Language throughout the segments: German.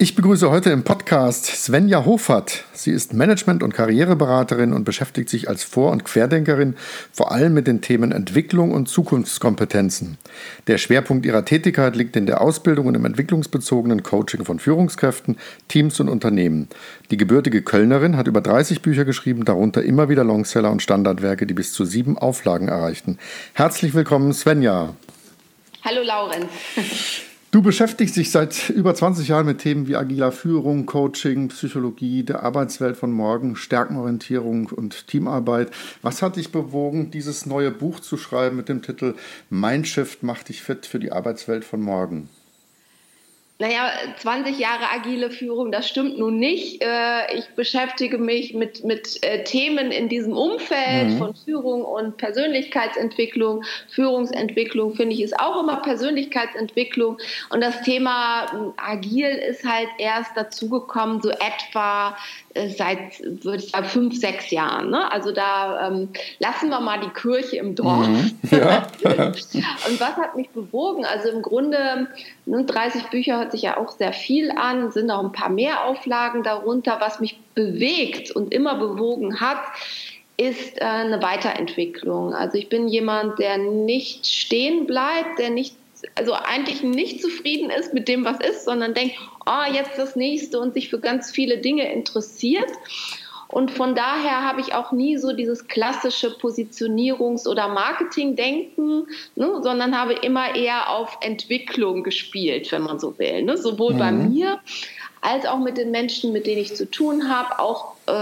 Ich begrüße heute im Podcast Svenja Hofert. Sie ist Management- und Karriereberaterin und beschäftigt sich als Vor- und Querdenkerin vor allem mit den Themen Entwicklung und Zukunftskompetenzen. Der Schwerpunkt ihrer Tätigkeit liegt in der Ausbildung und im entwicklungsbezogenen Coaching von Führungskräften, Teams und Unternehmen. Die gebürtige Kölnerin hat über 30 Bücher geschrieben, darunter immer wieder Longseller und Standardwerke, die bis zu sieben Auflagen erreichten. Herzlich willkommen, Svenja. Hallo, Laurenz. Du beschäftigst dich seit über 20 Jahren mit Themen wie agiler Führung, Coaching, Psychologie, der Arbeitswelt von morgen, Stärkenorientierung und Teamarbeit. Was hat dich bewogen, dieses neue Buch zu schreiben mit dem Titel Mindshift macht dich fit für die Arbeitswelt von morgen? Naja, 20 Jahre agile Führung, das stimmt nun nicht. Äh, ich beschäftige mich mit, mit äh, Themen in diesem Umfeld mhm. von Führung und Persönlichkeitsentwicklung. Führungsentwicklung finde ich ist auch immer Persönlichkeitsentwicklung. Und das Thema hm, agil ist halt erst dazugekommen, so etwa seit, würde ich sagen, fünf, sechs Jahren. Ne? Also da ähm, lassen wir mal die Kirche im Dorf. Mhm. Ja. und was hat mich bewogen? Also im Grunde, ne, 30 Bücher hört sich ja auch sehr viel an, sind auch ein paar mehr Auflagen darunter. Was mich bewegt und immer bewogen hat, ist äh, eine Weiterentwicklung. Also ich bin jemand, der nicht stehen bleibt, der nicht also eigentlich nicht zufrieden ist mit dem, was ist, sondern denkt, oh, jetzt das nächste und sich für ganz viele Dinge interessiert. Und von daher habe ich auch nie so dieses klassische Positionierungs- oder Marketing-Denken, ne, sondern habe immer eher auf Entwicklung gespielt, wenn man so will. Ne? Sowohl mhm. bei mir als auch mit den Menschen, mit denen ich zu tun habe, auch äh,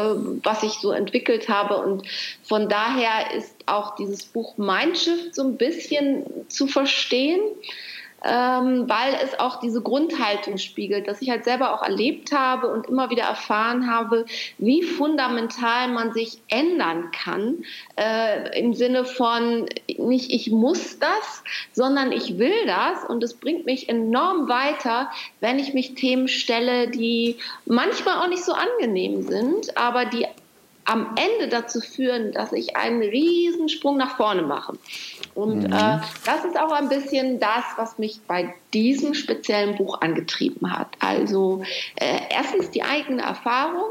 was ich so entwickelt habe. Und von daher ist auch dieses Buch Mindshift so ein bisschen zu verstehen ähm, weil es auch diese Grundhaltung spiegelt, dass ich halt selber auch erlebt habe und immer wieder erfahren habe, wie fundamental man sich ändern kann, äh, im Sinne von nicht ich muss das, sondern ich will das und es bringt mich enorm weiter, wenn ich mich Themen stelle, die manchmal auch nicht so angenehm sind, aber die am Ende dazu führen, dass ich einen Riesensprung nach vorne mache. Und mhm. äh, das ist auch ein bisschen das, was mich bei diesem speziellen Buch angetrieben hat. Also äh, erstens die eigene Erfahrung.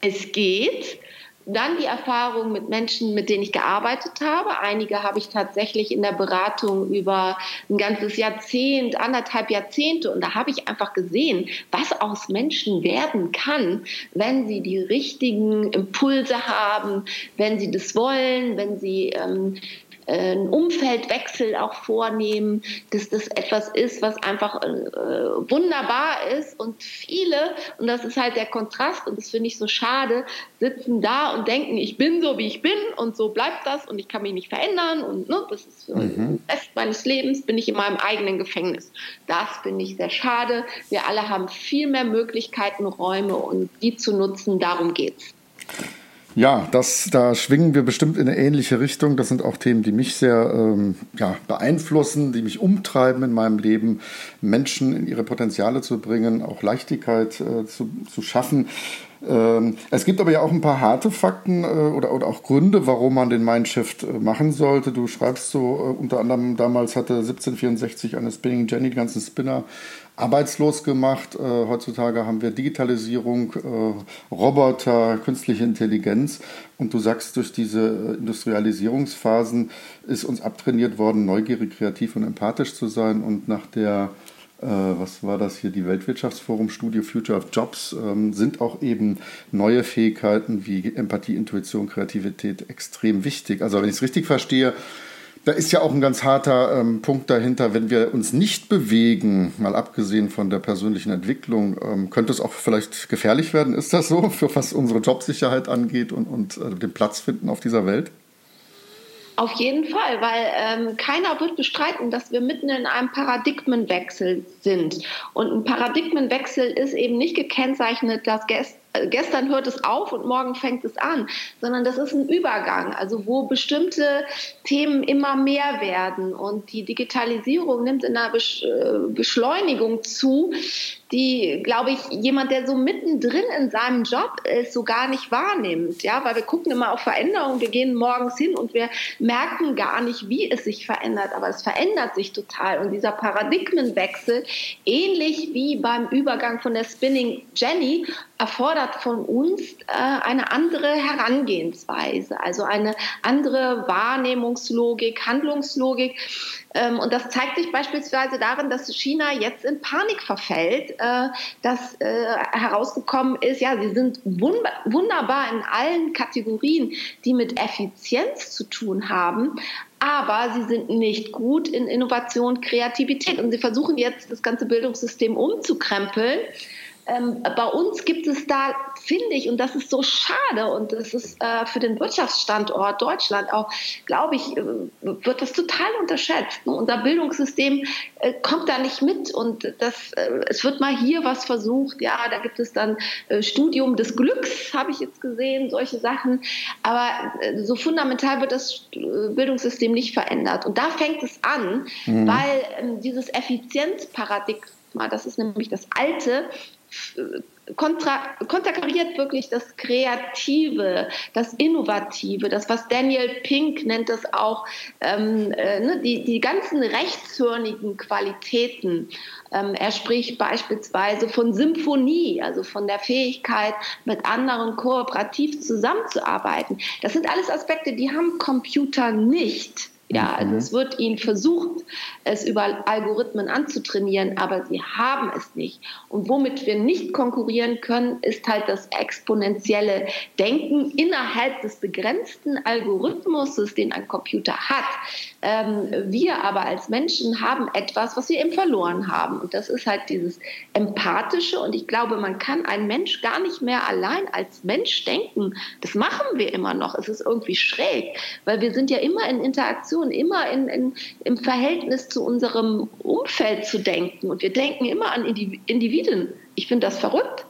Es geht, dann die Erfahrung mit Menschen, mit denen ich gearbeitet habe. Einige habe ich tatsächlich in der Beratung über ein ganzes Jahrzehnt, anderthalb Jahrzehnte. Und da habe ich einfach gesehen, was aus Menschen werden kann, wenn sie die richtigen Impulse haben, wenn sie das wollen, wenn sie ähm, einen Umfeldwechsel auch vornehmen, dass das etwas ist, was einfach äh, wunderbar ist und viele, und das ist halt der Kontrast und das finde ich so schade, sitzen da und denken, ich bin so, wie ich bin und so bleibt das und ich kann mich nicht verändern und ne, das ist mhm. Rest meines Lebens, bin ich in meinem eigenen Gefängnis. Das finde ich sehr schade. Wir alle haben viel mehr Möglichkeiten, Räume und die zu nutzen, darum geht's. Ja, das, da schwingen wir bestimmt in eine ähnliche Richtung. Das sind auch Themen, die mich sehr ähm, ja, beeinflussen, die mich umtreiben in meinem Leben, Menschen in ihre Potenziale zu bringen, auch Leichtigkeit äh, zu, zu schaffen. Ähm, es gibt aber ja auch ein paar harte Fakten äh, oder, auch Gründe, warum man den Mindshift äh, machen sollte. Du schreibst so, äh, unter anderem damals hatte 1764 eine Spinning Jenny die ganzen Spinner arbeitslos gemacht. Heutzutage haben wir Digitalisierung, Roboter, künstliche Intelligenz. Und du sagst, durch diese Industrialisierungsphasen ist uns abtrainiert worden, neugierig, kreativ und empathisch zu sein. Und nach der, äh, was war das hier, die Weltwirtschaftsforum Studio Future of Jobs, ähm, sind auch eben neue Fähigkeiten wie Empathie, Intuition, Kreativität extrem wichtig. Also wenn ich es richtig verstehe, da ist ja auch ein ganz harter ähm, Punkt dahinter, wenn wir uns nicht bewegen, mal abgesehen von der persönlichen Entwicklung, ähm, könnte es auch vielleicht gefährlich werden. Ist das so, für was unsere Jobsicherheit angeht und, und äh, den Platz finden auf dieser Welt? Auf jeden Fall, weil ähm, keiner wird bestreiten, dass wir mitten in einem Paradigmenwechsel sind. Und ein Paradigmenwechsel ist eben nicht gekennzeichnet, dass gest äh, gestern hört es auf und morgen fängt es an, sondern das ist ein Übergang, also wo bestimmte Themen immer mehr werden und die Digitalisierung nimmt in einer äh, Beschleunigung zu, die, glaube ich, jemand, der so mittendrin in seinem Job ist, so gar nicht wahrnimmt. Ja, weil wir gucken immer auf Veränderungen, wir gehen morgens hin und wir merken gar nicht, wie es sich verändert, aber es verändert sich total. Und dieser Paradigmenwechsel, ähnlich wie beim Übergang von der Spinning Jenny, erfordert von uns äh, eine andere Herangehensweise, also eine andere Wahrnehmungslogik, Handlungslogik. Ähm, und das zeigt sich beispielsweise darin, dass China jetzt in Panik verfällt, äh, dass äh, herausgekommen ist, ja, sie sind wunderbar in allen Kategorien, die mit Effizienz zu tun haben, aber sie sind nicht gut in Innovation, Kreativität. Und sie versuchen jetzt, das ganze Bildungssystem umzukrempeln ähm, bei uns gibt es da, finde ich, und das ist so schade und das ist äh, für den Wirtschaftsstandort Deutschland auch, glaube ich, äh, wird das total unterschätzt. Unser Bildungssystem äh, kommt da nicht mit und das, äh, es wird mal hier was versucht. Ja, da gibt es dann äh, Studium des Glücks, habe ich jetzt gesehen, solche Sachen. Aber äh, so fundamental wird das Bildungssystem nicht verändert. Und da fängt es an, mhm. weil ähm, dieses Effizienzparadigma, das ist nämlich das alte, kontra, konterkariert wirklich das Kreative, das Innovative, das, was Daniel Pink nennt das auch, ähm, äh, ne, die, die ganzen rechtshörnigen Qualitäten. Ähm, er spricht beispielsweise von Symphonie, also von der Fähigkeit, mit anderen kooperativ zusammenzuarbeiten. Das sind alles Aspekte, die haben Computer nicht. Ja, also mhm. es wird ihnen versucht, es über Algorithmen anzutrainieren, aber sie haben es nicht. Und womit wir nicht konkurrieren können, ist halt das exponentielle Denken innerhalb des begrenzten Algorithmus, den ein Computer hat. Ähm, wir aber als Menschen haben etwas, was wir eben verloren haben. Und das ist halt dieses Empathische. Und ich glaube, man kann ein Mensch gar nicht mehr allein als Mensch denken. Das machen wir immer noch. Es ist irgendwie schräg, weil wir sind ja immer in Interaktion Interaktion, immer in, in, im Verhältnis zu unserem Umfeld zu denken. Und wir denken immer an Individuen. Ich finde das verrückt.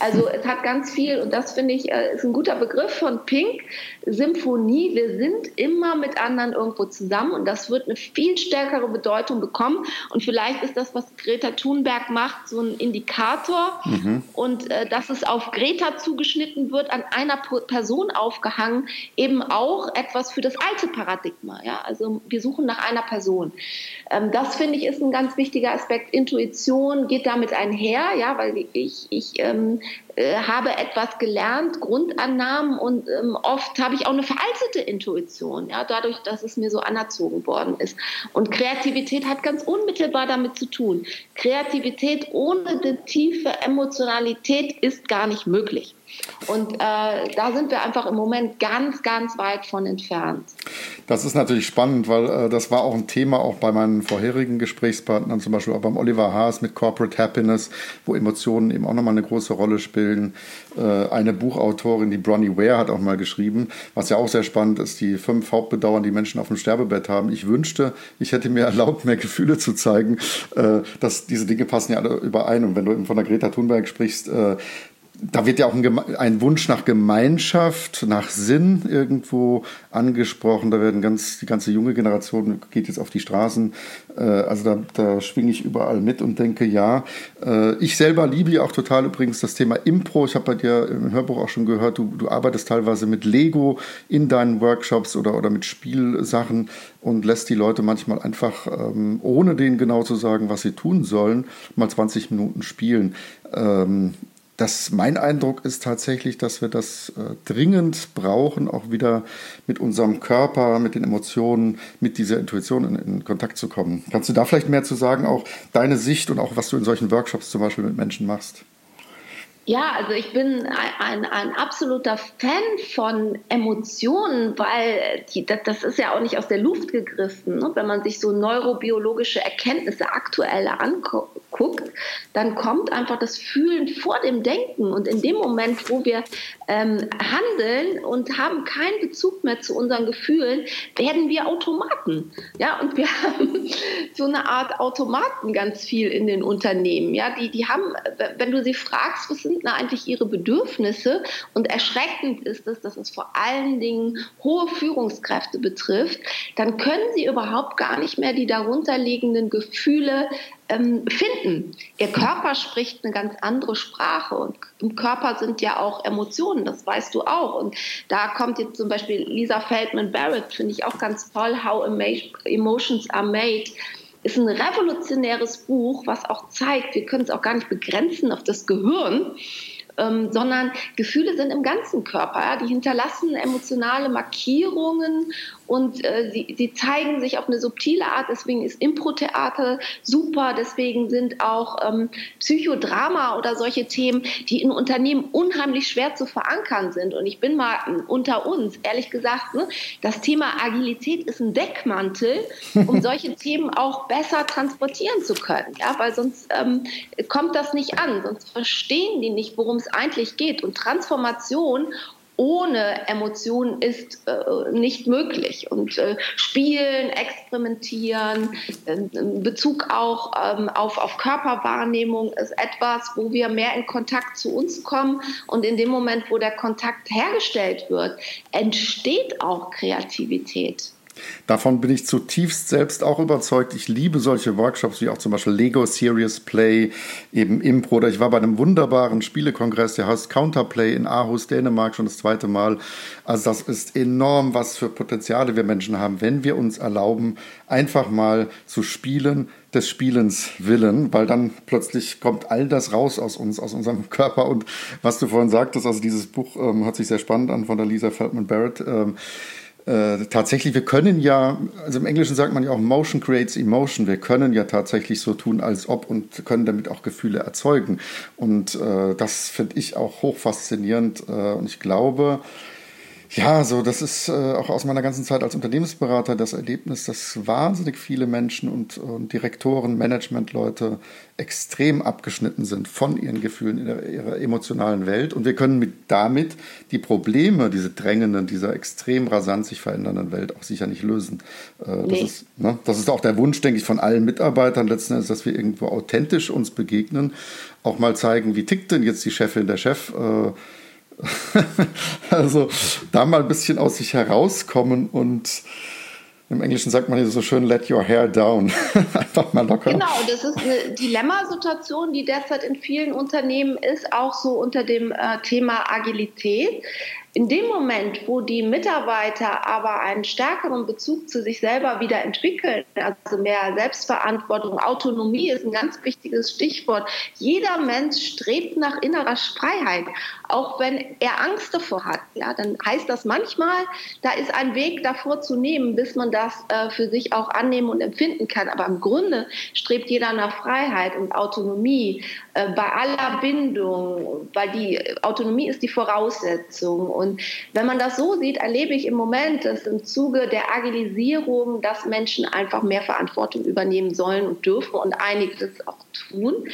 Also es hat ganz viel, und das finde ich, äh, ist ein guter Begriff von Pink, Symphonie. Wir sind immer mit anderen irgendwo zusammen und das wird eine viel stärkere Bedeutung bekommen. Und vielleicht ist das, was Greta Thunberg macht, so ein Indikator. Mhm. Und äh, dass es auf Greta zugeschnitten wird, an einer Person aufgehangen, eben auch etwas für das alte Paradigma. Ja? Also wir suchen nach einer Person. Ähm, das finde ich ist ein ganz wichtiger Aspekt. Intuition geht damit einher, ja, weil ich, ich ähm, äh, habe etwas gelernt, Grundannahmen und ähm, oft habe ich auch eine veraltete Intuition, ja, dadurch, dass es mir so anerzogen worden ist. Und Kreativität hat ganz unmittelbar damit zu tun. Kreativität ohne eine tiefe Emotionalität ist gar nicht möglich. Und äh, da sind wir einfach im Moment ganz, ganz weit von entfernt. Das ist natürlich spannend, weil äh, das war auch ein Thema auch bei meinen vorherigen Gesprächspartnern, zum Beispiel auch beim Oliver Haas mit Corporate Happiness, wo Emotionen eben auch nochmal eine große Rolle spielen. Äh, eine Buchautorin, die Bronnie Ware, hat auch mal geschrieben, was ja auch sehr spannend ist, die fünf Hauptbedauern, die Menschen auf dem Sterbebett haben. Ich wünschte, ich hätte mir erlaubt, mehr Gefühle zu zeigen. Äh, dass diese Dinge passen ja alle überein. Und wenn du eben von der Greta Thunberg sprichst, äh, da wird ja auch ein, ein, Wunsch nach Gemeinschaft, nach Sinn irgendwo angesprochen. Da werden ganz, die ganze junge Generation geht jetzt auf die Straßen. Äh, also da, da schwinge ich überall mit und denke, ja. Äh, ich selber liebe ja auch total übrigens das Thema Impro. Ich habe bei dir im Hörbuch auch schon gehört, du, du arbeitest teilweise mit Lego in deinen Workshops oder, oder mit Spielsachen und lässt die Leute manchmal einfach, ähm, ohne denen genau zu sagen, was sie tun sollen, mal 20 Minuten spielen. Das, mein Eindruck ist tatsächlich, dass wir das äh, dringend brauchen, auch wieder mit unserem Körper, mit den Emotionen, mit dieser Intuition in, in, Kontakt zu kommen. Kannst du da vielleicht mehr zu sagen, auch deine Sicht und auch was du in solchen Workshops zum Beispiel mit Menschen machst? Ja, also ich bin ein, ein, ein, absoluter Fan von Emotionen, weil die, das, das, ist ja auch nicht aus der Luft gegriffen. Ne? Wenn man sich so neurobiologische Erkenntnisse aktuelle anguckt, dann kommt einfach das Fühlen vor dem Denken. Und in dem Moment, wo wir ähm, handeln und haben keinen Bezug mehr zu unseren Gefühlen, werden wir Automaten. Ja, und wir haben so eine Art Automaten ganz viel in den Unternehmen. Ja, die, die haben, wenn du sie fragst, was sind denn eigentlich ihre Bedürfnisse? Und erschreckend ist es, dass es vor allen Dingen hohe Führungskräfte betrifft, dann können sie überhaupt gar nicht mehr die darunterliegenden Gefühle ähm, finden. Ihr Körper spricht eine ganz andere Sprache und im Körper sind ja auch Emotionen, das weißt du auch. Und da kommt jetzt zum Beispiel Lisa Feldman Barrett, finde ich auch ganz toll, How Emotions Are Made ist ein revolutionäres Buch, was auch zeigt, wir können es auch gar nicht begrenzen auf das Gehirn, ähm, sondern Gefühle sind im ganzen Körper. Ja? Die hinterlassen emotionale Markierungen und äh, sie, sie zeigen sich auf eine subtile Art. Deswegen ist Impro-Theater super. Deswegen sind auch ähm, Psychodrama oder solche Themen, die in Unternehmen unheimlich schwer zu verankern sind. Und ich bin mal unter uns, ehrlich gesagt, ne, das Thema Agilität ist ein Deckmantel, um solche Themen auch besser transportieren zu können. Ja, weil sonst ähm, kommt das nicht an, sonst verstehen die nicht, worum es eigentlich geht. Und Transformation ohne Emotionen ist äh, nicht möglich. Und äh, Spielen, Experimentieren, äh, Bezug auch ähm, auf, auf Körperwahrnehmung ist etwas, wo wir mehr in Kontakt zu uns kommen. Und in dem Moment, wo der Kontakt hergestellt wird, entsteht auch Kreativität. Davon bin ich zutiefst selbst auch überzeugt. Ich liebe solche Workshops wie auch zum Beispiel Lego Serious Play, eben Impro. Oder ich war bei einem wunderbaren Spielekongress, der heißt Counterplay in Aarhus, Dänemark, schon das zweite Mal. Also das ist enorm, was für Potenziale wir Menschen haben, wenn wir uns erlauben, einfach mal zu spielen, des Spielens willen, weil dann plötzlich kommt all das raus aus uns, aus unserem Körper. Und was du vorhin sagtest, also dieses Buch ähm, hört sich sehr spannend an von der Lisa Feldman Barrett. Ähm, äh, tatsächlich, wir können ja, also im Englischen sagt man ja auch Motion creates emotion. Wir können ja tatsächlich so tun, als ob und können damit auch Gefühle erzeugen. Und äh, das finde ich auch hoch faszinierend. Äh, und ich glaube, ja, so das ist äh, auch aus meiner ganzen Zeit als Unternehmensberater das Erlebnis, dass wahnsinnig viele Menschen und, und Direktoren, Managementleute extrem abgeschnitten sind von ihren Gefühlen in ihrer, ihrer emotionalen Welt. Und wir können mit, damit die Probleme, diese drängenden, dieser extrem rasant sich verändernden Welt auch sicher nicht lösen. Äh, nee. das, ist, ne, das ist auch der Wunsch, denke ich, von allen Mitarbeitern letzten Endes, dass wir irgendwo authentisch uns begegnen, auch mal zeigen, wie tickt denn jetzt die Chefin, der Chef. Äh, also da mal ein bisschen aus sich herauskommen und im Englischen sagt man so schön, let your hair down. Einfach mal locker. Genau, das ist eine Dilemmasituation, die derzeit in vielen Unternehmen ist, auch so unter dem äh, Thema Agilität. In dem Moment, wo die Mitarbeiter aber einen stärkeren Bezug zu sich selber wieder entwickeln, also mehr Selbstverantwortung, Autonomie ist ein ganz wichtiges Stichwort. Jeder Mensch strebt nach innerer Freiheit, auch wenn er Angst davor hat. Ja, dann heißt das manchmal, da ist ein Weg davor zu nehmen, bis man das äh, für sich auch annehmen und empfinden kann. Aber im Grunde strebt jeder nach Freiheit und Autonomie bei aller Bindung, weil die Autonomie ist die Voraussetzung. Und wenn man das so sieht, erlebe ich im Moment, dass im Zuge der Agilisierung, dass Menschen einfach mehr Verantwortung übernehmen sollen und dürfen und einige das auch tun,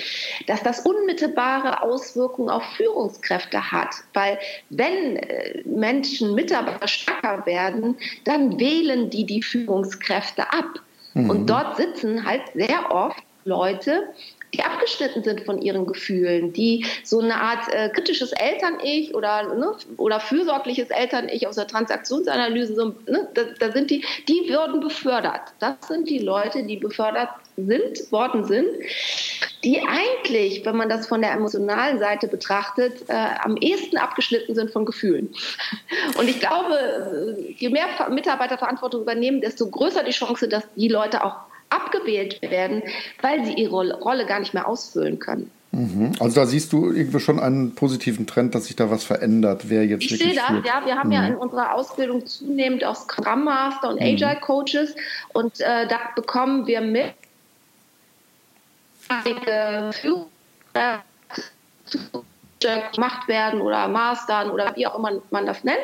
dass das unmittelbare Auswirkungen auf Führungskräfte hat. Weil wenn äh, Menschen Mitarbeiter stärker werden, dann wählen die die Führungskräfte ab. Mhm. Und dort sitzen halt sehr oft Leute, die abgeschnitten sind von ihren Gefühlen, die so eine Art äh, kritisches Eltern-Ich oder, ne, oder fürsorgliches Eltern-Ich aus der Transaktionsanalyse, so, ne, da, da, sind die, die würden befördert. Das sind die Leute, die befördert sind, worden sind, die eigentlich, wenn man das von der emotionalen Seite betrachtet, äh, am ehesten abgeschnitten sind von Gefühlen. Und ich glaube, äh, je mehr Mitarbeiter Verantwortung übernehmen, desto größer die Chance, dass die Leute auch abgewählt werden, weil sie ihre Rolle gar nicht mehr ausfüllen können. Mhm. Also da siehst du irgendwie schon einen positiven Trend, dass sich da was verändert, wer jetzt Ich sehe das, ja. Wir haben mhm. ja in unserer Ausbildung zunehmend auch Scrum Master und mhm. Agile Coaches und äh, da bekommen wir mit gemacht werden oder Mastern oder wie auch immer man das nennt.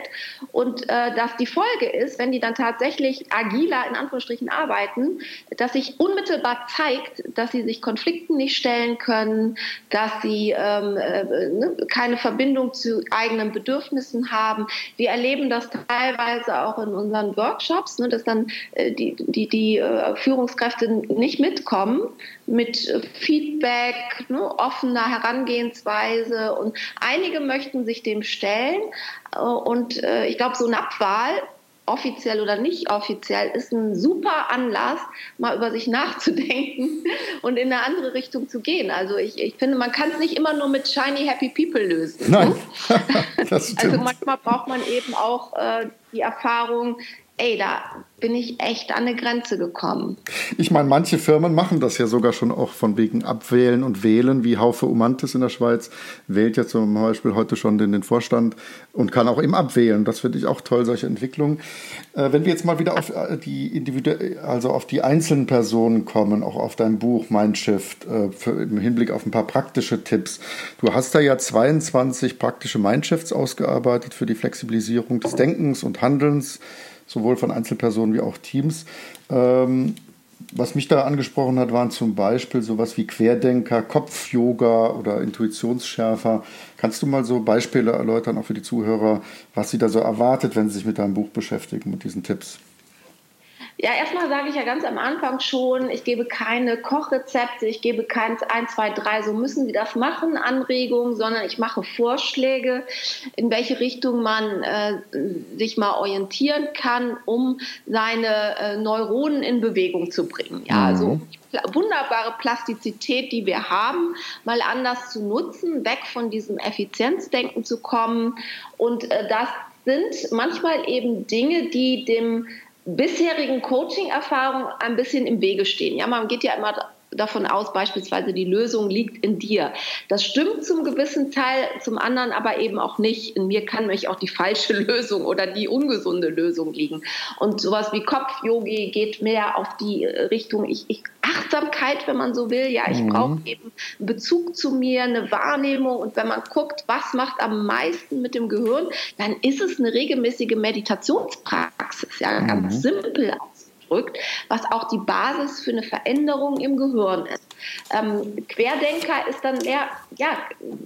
Und äh, dass die Folge ist, wenn die dann tatsächlich agiler in Anführungsstrichen arbeiten, dass sich unmittelbar zeigt, dass sie sich Konflikten nicht stellen können, dass sie ähm, äh, ne, keine Verbindung zu eigenen Bedürfnissen haben. Wir erleben das teilweise auch in unseren Workshops, ne, dass dann äh, die, die, die äh, Führungskräfte nicht mitkommen mit Feedback, ne, offener Herangehensweise und einige möchten sich dem stellen äh, und äh, ich glaube, so eine Abwahl offiziell oder nicht offiziell, ist ein super Anlass, mal über sich nachzudenken und in eine andere Richtung zu gehen. Also ich, ich finde, man kann es nicht immer nur mit shiny happy people lösen. Nein, das stimmt. Also manchmal braucht man eben auch äh, die Erfahrung, ey, da bin ich echt an eine Grenze gekommen. Ich meine, manche Firmen machen das ja sogar schon auch von wegen Abwählen und Wählen, wie Haufe Umantis in der Schweiz wählt ja zum Beispiel heute schon den, den Vorstand und kann auch eben abwählen. Das finde ich auch toll, solche Entwicklungen. Äh, wenn wir jetzt mal wieder auf äh, die Individu also auf die einzelnen Personen kommen, auch auf dein Buch Mindshift, äh, für, im Hinblick auf ein paar praktische Tipps. Du hast da ja 22 praktische Mindshifts ausgearbeitet für die Flexibilisierung des Denkens und Handelns sowohl von Einzelpersonen wie auch Teams. Ähm, was mich da angesprochen hat, waren zum Beispiel sowas wie Querdenker, Kopf-Yoga oder Intuitionsschärfer. Kannst du mal so Beispiele erläutern, auch für die Zuhörer, was sie da so erwartet, wenn sie sich mit deinem Buch beschäftigen, mit diesen Tipps? Ja, erstmal sage ich ja ganz am Anfang schon, ich gebe keine Kochrezepte, ich gebe kein 1, 2, 3, so müssen Sie das machen, Anregungen, sondern ich mache Vorschläge, in welche Richtung man äh, sich mal orientieren kann, um seine äh, Neuronen in Bewegung zu bringen. Ja, also mhm. wunderbare Plastizität, die wir haben, mal anders zu nutzen, weg von diesem Effizienzdenken zu kommen. Und äh, das sind manchmal eben Dinge, die dem bisherigen Coaching-Erfahrungen ein bisschen im Wege stehen. Ja, man geht ja immer davon aus, beispielsweise die Lösung liegt in dir. Das stimmt zum gewissen Teil, zum anderen aber eben auch nicht. In mir kann mich auch die falsche Lösung oder die ungesunde Lösung liegen. Und sowas wie Kopf-Yogi geht mehr auf die Richtung ich, ich, Achtsamkeit, wenn man so will. Ja, ich mhm. brauche eben einen Bezug zu mir, eine Wahrnehmung. Und wenn man guckt, was macht am meisten mit dem Gehirn, dann ist es eine regelmäßige Meditationspraxis. Ja, ganz mhm. simpel ausgedrückt, was auch die Basis für eine Veränderung im Gehirn ist. Ähm, Querdenker ist dann mehr, ja,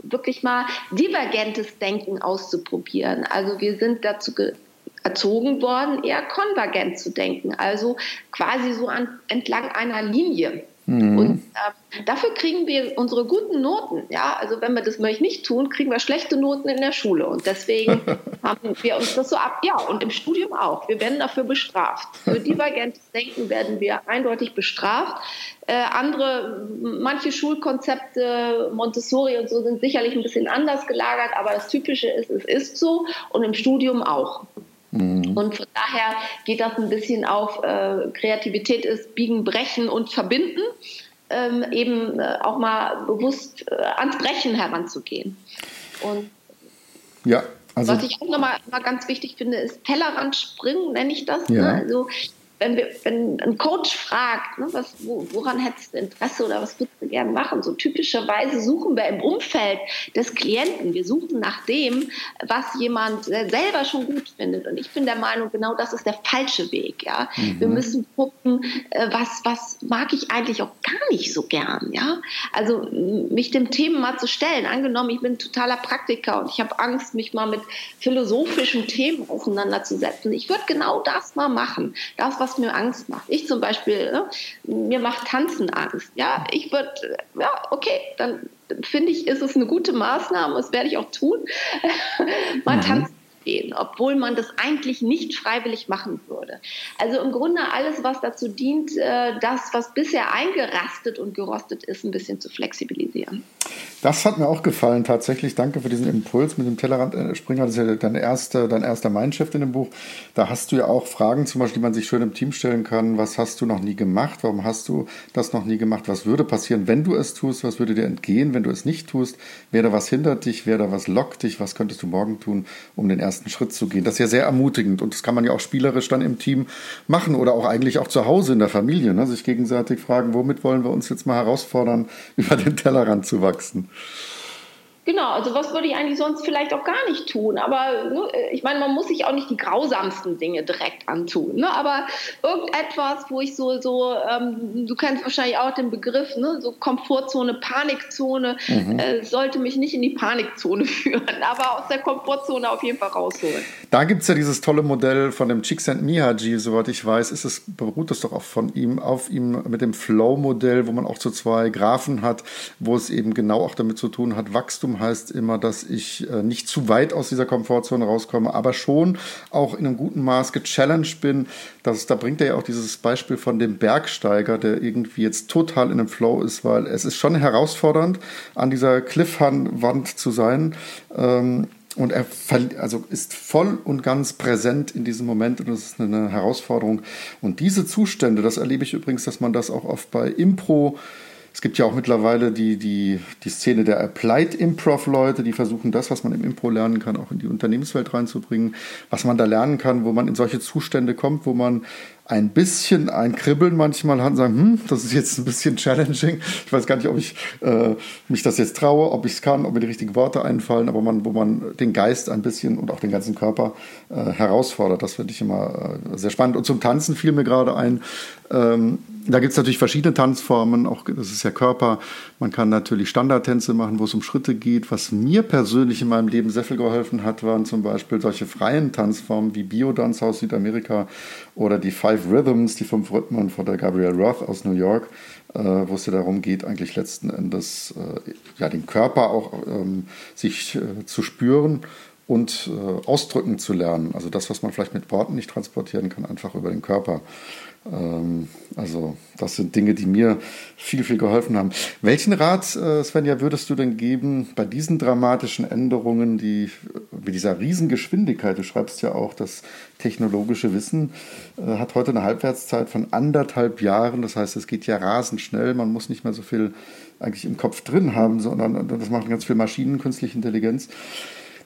wirklich mal divergentes Denken auszuprobieren. Also wir sind dazu erzogen worden, eher konvergent zu denken, also quasi so an, entlang einer Linie. Mhm. Und äh, dafür kriegen wir unsere guten Noten. Ja, also wenn wir das nicht tun, kriegen wir schlechte Noten in der Schule. Und deswegen haben wir uns das so ab. Ja, und im Studium auch. Wir werden dafür bestraft. Für divergentes Denken werden wir eindeutig bestraft. Äh, andere, manche Schulkonzepte, Montessori und so, sind sicherlich ein bisschen anders gelagert, aber das Typische ist, es ist so und im Studium auch. Mhm. Und von daher geht das ein bisschen auf äh, Kreativität ist Biegen, Brechen und Verbinden. Ähm, eben äh, auch mal bewusst äh, ans Brechen heranzugehen. Und ja, also was ich auch nochmal mal ganz wichtig finde, ist Tellerrand springen, nenne ich das. Ja. Ne? Also wenn, wir, wenn ein Coach fragt, ne, was, wo, woran hättest du Interesse oder was würdest du gerne machen, so typischerweise suchen wir im Umfeld des Klienten, wir suchen nach dem, was jemand selber schon gut findet. Und ich bin der Meinung, genau das ist der falsche Weg. Ja? Mhm. Wir müssen gucken, äh, was, was mag ich eigentlich auch gar nicht so gern. Ja? Also mich dem Thema mal zu stellen. Angenommen, ich bin totaler Praktiker und ich habe Angst, mich mal mit philosophischen Themen auseinanderzusetzen. Ich würde genau das mal machen. Das, was was mir Angst macht. Ich zum Beispiel, ne, mir macht Tanzen Angst. Ja, ich würde, ja, okay, dann finde ich, ist es eine gute Maßnahme, das werde ich auch tun, mal mhm. tanzen gehen, obwohl man das eigentlich nicht freiwillig machen würde. Also im Grunde alles, was dazu dient, äh, das, was bisher eingerastet und gerostet ist, ein bisschen zu flexibilisieren. Das hat mir auch gefallen, tatsächlich. Danke für diesen Impuls mit dem Tellerrand-Springer. Das ist ja dein erster, dein erster Mindshift in dem Buch. Da hast du ja auch Fragen, zum Beispiel, die man sich schön im Team stellen kann. Was hast du noch nie gemacht? Warum hast du das noch nie gemacht? Was würde passieren, wenn du es tust? Was würde dir entgehen, wenn du es nicht tust? Wer da was hindert dich? Wer da was lockt dich? Was könntest du morgen tun, um den ersten Schritt zu gehen? Das ist ja sehr ermutigend und das kann man ja auch spielerisch dann im Team machen oder auch eigentlich auch zu Hause in der Familie. Ne? Sich gegenseitig fragen, womit wollen wir uns jetzt mal herausfordern, über den Tellerrand zu wachsen. Genau, also was würde ich eigentlich sonst vielleicht auch gar nicht tun? Aber ne, ich meine, man muss sich auch nicht die grausamsten Dinge direkt antun. Ne? Aber irgendetwas, wo ich so, so ähm, du kennst wahrscheinlich auch den Begriff, ne? so Komfortzone, Panikzone, mhm. äh, sollte mich nicht in die Panikzone führen, aber aus der Komfortzone auf jeden Fall rausholen. Da gibt es ja dieses tolle Modell von dem Csikszentmihalyi, soweit ich weiß, ist es, beruht es doch auch von ihm, auf ihm mit dem Flow-Modell, wo man auch so zwei Graphen hat, wo es eben genau auch damit zu tun hat, Wachstum Wachstum heißt immer, dass ich äh, nicht zu weit aus dieser Komfortzone rauskomme, aber schon auch in einem guten Maß gechallenged bin. Das, da bringt er ja auch dieses Beispiel von dem Bergsteiger, der irgendwie jetzt total in einem Flow ist, weil es ist schon herausfordernd, an dieser Cliffwand zu sein. Ähm, und er also ist voll und ganz präsent in diesem Moment und das ist eine Herausforderung. Und diese Zustände, das erlebe ich übrigens, dass man das auch oft bei Impro es gibt ja auch mittlerweile die, die, die Szene der Applied Improv-Leute, die versuchen, das, was man im Impro lernen kann, auch in die Unternehmenswelt reinzubringen. Was man da lernen kann, wo man in solche Zustände kommt, wo man ein bisschen ein Kribbeln manchmal hat und sagen, hm, das ist jetzt ein bisschen challenging. Ich weiß gar nicht, ob ich äh, mich das jetzt traue, ob ich es kann, ob mir die richtigen Worte einfallen, aber man, wo man den Geist ein bisschen und auch den ganzen Körper äh, herausfordert. Das finde ich immer äh, sehr spannend. Und zum Tanzen fiel mir gerade ein, ähm, da gibt es natürlich verschiedene Tanzformen, auch das ist ja Körper. Man kann natürlich Standardtänze machen, wo es um Schritte geht. Was mir persönlich in meinem Leben sehr viel geholfen hat, waren zum Beispiel solche freien Tanzformen wie Biodance aus Südamerika oder die Five Rhythms, die fünf Rhythmen von der Gabrielle Roth aus New York, äh, wo es ja darum geht, eigentlich letzten Endes äh, ja, den Körper auch ähm, sich äh, zu spüren und äh, ausdrücken zu lernen. Also das, was man vielleicht mit Worten nicht transportieren kann, einfach über den Körper. Ähm, also das sind Dinge, die mir viel, viel geholfen haben. Welchen Rat, äh, Svenja, würdest du denn geben bei diesen dramatischen Änderungen, die mit dieser Riesengeschwindigkeit, du schreibst ja auch, das technologische Wissen äh, hat heute eine Halbwertszeit von anderthalb Jahren. Das heißt, es geht ja rasend schnell. Man muss nicht mehr so viel eigentlich im Kopf drin haben, sondern das machen ganz viel Maschinen, künstliche Intelligenz.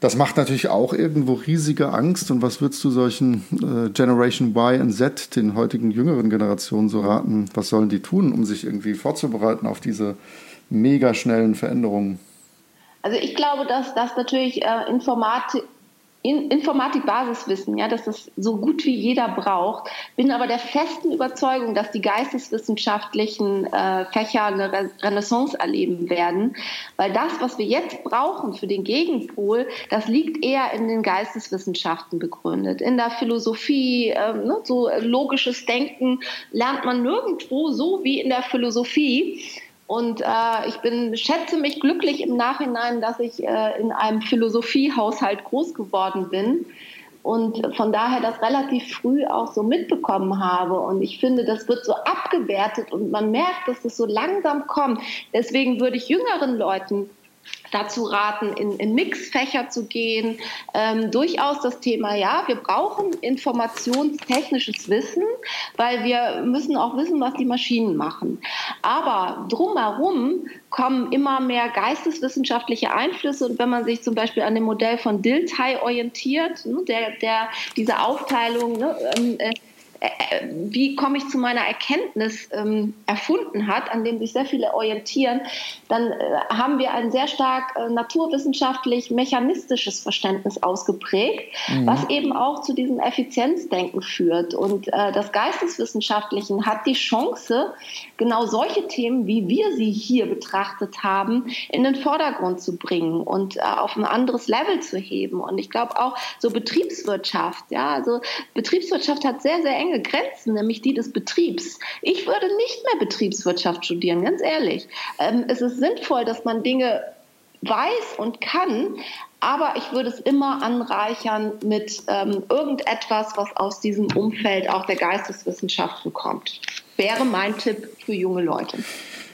Das macht natürlich auch irgendwo riesige Angst. Und was würdest du solchen äh, Generation Y und Z, den heutigen jüngeren Generationen, so raten? Was sollen die tun, um sich irgendwie vorzubereiten auf diese mega schnellen Veränderungen? Also ich glaube, dass das natürlich äh, Informatik, in Informatik-Basiswissen, ja, dass das so gut wie jeder braucht. Bin aber der festen Überzeugung, dass die geisteswissenschaftlichen äh, Fächer eine Re Renaissance erleben werden, weil das, was wir jetzt brauchen für den Gegenpol, das liegt eher in den Geisteswissenschaften begründet. In der Philosophie, äh, ne, so logisches Denken lernt man nirgendwo so wie in der Philosophie. Und äh, ich bin, schätze mich glücklich im Nachhinein, dass ich äh, in einem Philosophiehaushalt groß geworden bin und von daher das relativ früh auch so mitbekommen habe. Und ich finde, das wird so abgewertet und man merkt, dass das so langsam kommt. Deswegen würde ich jüngeren Leuten dazu raten, in, in Mixfächer zu gehen. Ähm, durchaus das Thema, ja, wir brauchen informationstechnisches Wissen, weil wir müssen auch wissen, was die Maschinen machen. Aber drumherum kommen immer mehr geisteswissenschaftliche Einflüsse. Und wenn man sich zum Beispiel an dem Modell von Dilthey orientiert, ne, der, der diese Aufteilung ne, ähm, äh, äh, äh, wie komme ich zu meiner Erkenntnis ähm, erfunden hat, an dem sich sehr viele orientieren, dann äh, haben wir ein sehr stark äh, naturwissenschaftlich mechanistisches Verständnis ausgeprägt, mhm. was eben auch zu diesem Effizienzdenken führt. Und äh, das Geisteswissenschaftlichen hat die Chance, genau solche Themen, wie wir sie hier betrachtet haben, in den Vordergrund zu bringen und äh, auf ein anderes Level zu heben. Und ich glaube auch so Betriebswirtschaft, ja, also Betriebswirtschaft hat sehr, sehr enge Grenzen, nämlich die des Betriebs. Ich würde nicht mehr Betriebswirtschaft studieren, ganz ehrlich. Ähm, es ist sinnvoll, dass man Dinge weiß und kann, aber ich würde es immer anreichern mit ähm, irgendetwas, was aus diesem Umfeld auch der Geisteswissenschaften kommt. Wäre mein Tipp für junge Leute.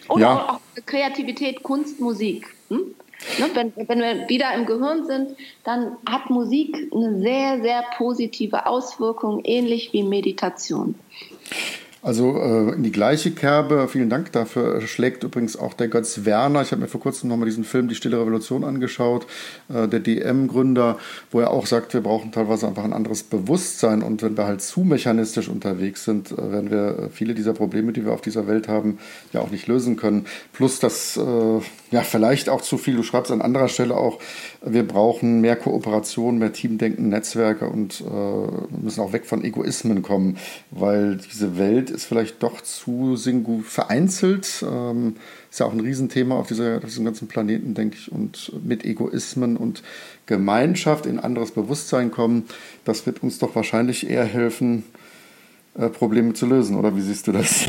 Oder ja. auch Kreativität, Kunst, Musik. Hm? Ne, wenn, wenn, wir wieder im Gehirn sind, dann hat Musik eine sehr, sehr positive Auswirkung, ähnlich wie Meditation. Also äh, in die gleiche Kerbe, vielen Dank dafür, schlägt übrigens auch der Götz Werner. Ich habe mir vor kurzem nochmal diesen Film Die Stille Revolution angeschaut, äh, der DM-Gründer, wo er auch sagt, wir brauchen teilweise einfach ein anderes Bewusstsein und wenn wir halt zu mechanistisch unterwegs sind, äh, werden wir viele dieser Probleme, die wir auf dieser Welt haben, ja auch nicht lösen können. Plus, dass äh, ja vielleicht auch zu viel, du schreibst an anderer Stelle auch, wir brauchen mehr Kooperation, mehr Teamdenken, Netzwerke und äh, müssen auch weg von Egoismen kommen, weil diese Welt ist vielleicht doch zu vereinzelt. Ähm, ist ja auch ein Riesenthema auf, dieser, auf diesem ganzen Planeten, denke ich. Und mit Egoismen und Gemeinschaft in anderes Bewusstsein kommen, das wird uns doch wahrscheinlich eher helfen, äh, Probleme zu lösen. Oder wie siehst du das?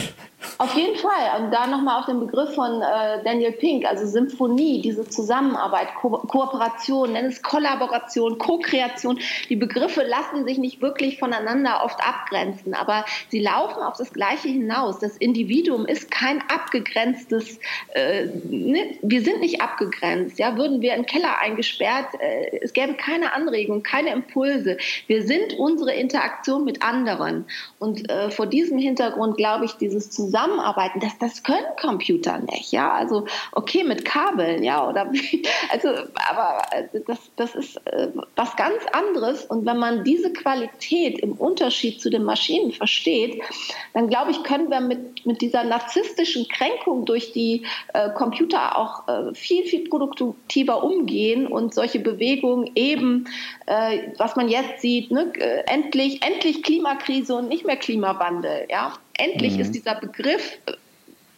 Auf jeden Fall. Und da nochmal auf den Begriff von äh, Daniel Pink, also Symphonie, diese Zusammenarbeit, Ko Kooperation, nenn es Kollaboration, Co-Kreation. Die Begriffe lassen sich nicht wirklich voneinander oft abgrenzen, aber sie laufen auf das Gleiche hinaus. Das Individuum ist kein abgegrenztes, äh, ne? wir sind nicht abgegrenzt. Ja? Würden wir den Keller eingesperrt, äh, es gäbe keine Anregung, keine Impulse. Wir sind unsere Interaktion mit anderen. Und äh, vor diesem Hintergrund glaube ich, dieses Zusammenarbeit zusammenarbeiten. Das, das können Computer nicht, ja. Also okay mit Kabeln, ja, oder also, aber äh, das, das ist äh, was ganz anderes. Und wenn man diese Qualität im Unterschied zu den Maschinen versteht, dann glaube ich, können wir mit, mit dieser narzisstischen Kränkung durch die äh, Computer auch äh, viel, viel produktiver umgehen und solche Bewegungen eben, äh, was man jetzt sieht, ne, äh, endlich, endlich Klimakrise und nicht mehr Klimawandel, ja. Endlich mhm. ist dieser Begriff äh,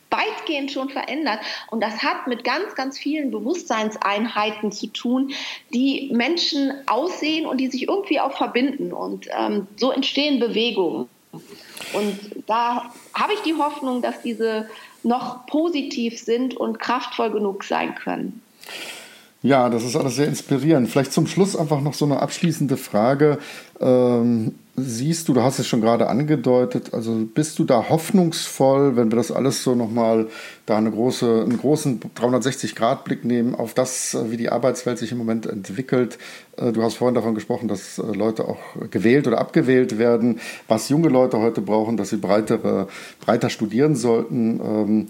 weitgehend schon verändert. Und das hat mit ganz, ganz vielen Bewusstseinseinheiten zu tun, die Menschen aussehen und die sich irgendwie auch verbinden. Und ähm, so entstehen Bewegungen. Und da habe ich die Hoffnung, dass diese noch positiv sind und kraftvoll genug sein können. Ja, das ist alles sehr inspirierend. Vielleicht zum Schluss einfach noch so eine abschließende Frage. Ähm, siehst du, du hast es schon gerade angedeutet, also bist du da hoffnungsvoll, wenn wir das alles so nochmal da eine große, einen großen 360-Grad-Blick nehmen auf das, wie die Arbeitswelt sich im Moment entwickelt? Äh, du hast vorhin davon gesprochen, dass äh, Leute auch gewählt oder abgewählt werden, was junge Leute heute brauchen, dass sie breitere, breiter studieren sollten.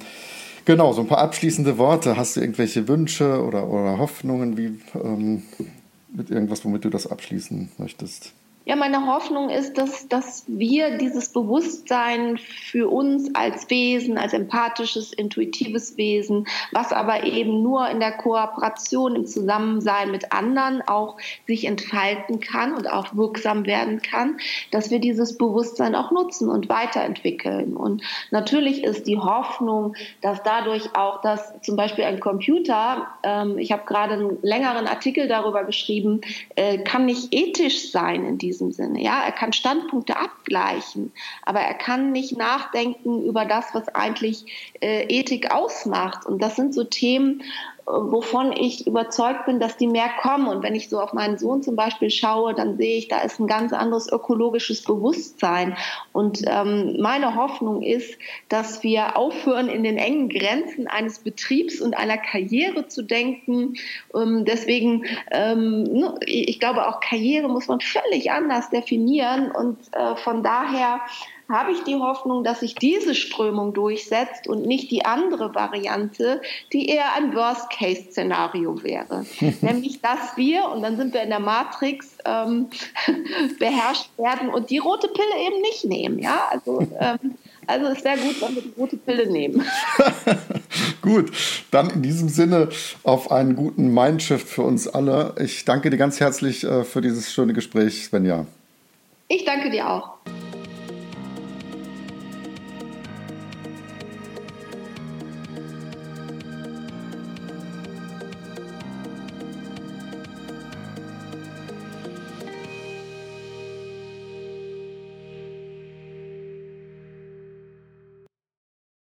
Genau, so ein paar abschließende Worte. Hast du irgendwelche Wünsche oder, oder Hoffnungen, wie ähm, mit irgendwas, womit du das abschließen möchtest? Ja, meine Hoffnung ist, dass, dass wir dieses Bewusstsein für uns als Wesen, als empathisches, intuitives Wesen, was aber eben nur in der Kooperation, im Zusammensein mit anderen auch sich entfalten kann und auch wirksam werden kann, dass wir dieses Bewusstsein auch nutzen und weiterentwickeln. Und natürlich ist die Hoffnung, dass dadurch auch, dass zum Beispiel ein Computer, ähm, ich habe gerade einen längeren Artikel darüber geschrieben, äh, kann nicht ethisch sein in diesem diesem Sinne. Ja, er kann Standpunkte abgleichen, aber er kann nicht nachdenken über das, was eigentlich äh, Ethik ausmacht. Und das sind so Themen, wovon ich überzeugt bin, dass die mehr kommen. Und wenn ich so auf meinen Sohn zum Beispiel schaue, dann sehe ich, da ist ein ganz anderes ökologisches Bewusstsein. Und ähm, meine Hoffnung ist, dass wir aufhören, in den engen Grenzen eines Betriebs und einer Karriere zu denken. Ähm, deswegen, ähm, ne, ich glaube, auch Karriere muss man völlig anders definieren. Und äh, von daher habe ich die Hoffnung, dass sich diese Strömung durchsetzt und nicht die andere Variante, die eher ein Worst-Case-Szenario wäre. Nämlich, dass wir, und dann sind wir in der Matrix, ähm, beherrscht werden und die rote Pille eben nicht nehmen. Ja? Also, ähm, also es wäre gut, wenn wir die rote Pille nehmen. gut, dann in diesem Sinne auf einen guten Mindshift für uns alle. Ich danke dir ganz herzlich äh, für dieses schöne Gespräch, Svenja. Ich danke dir auch.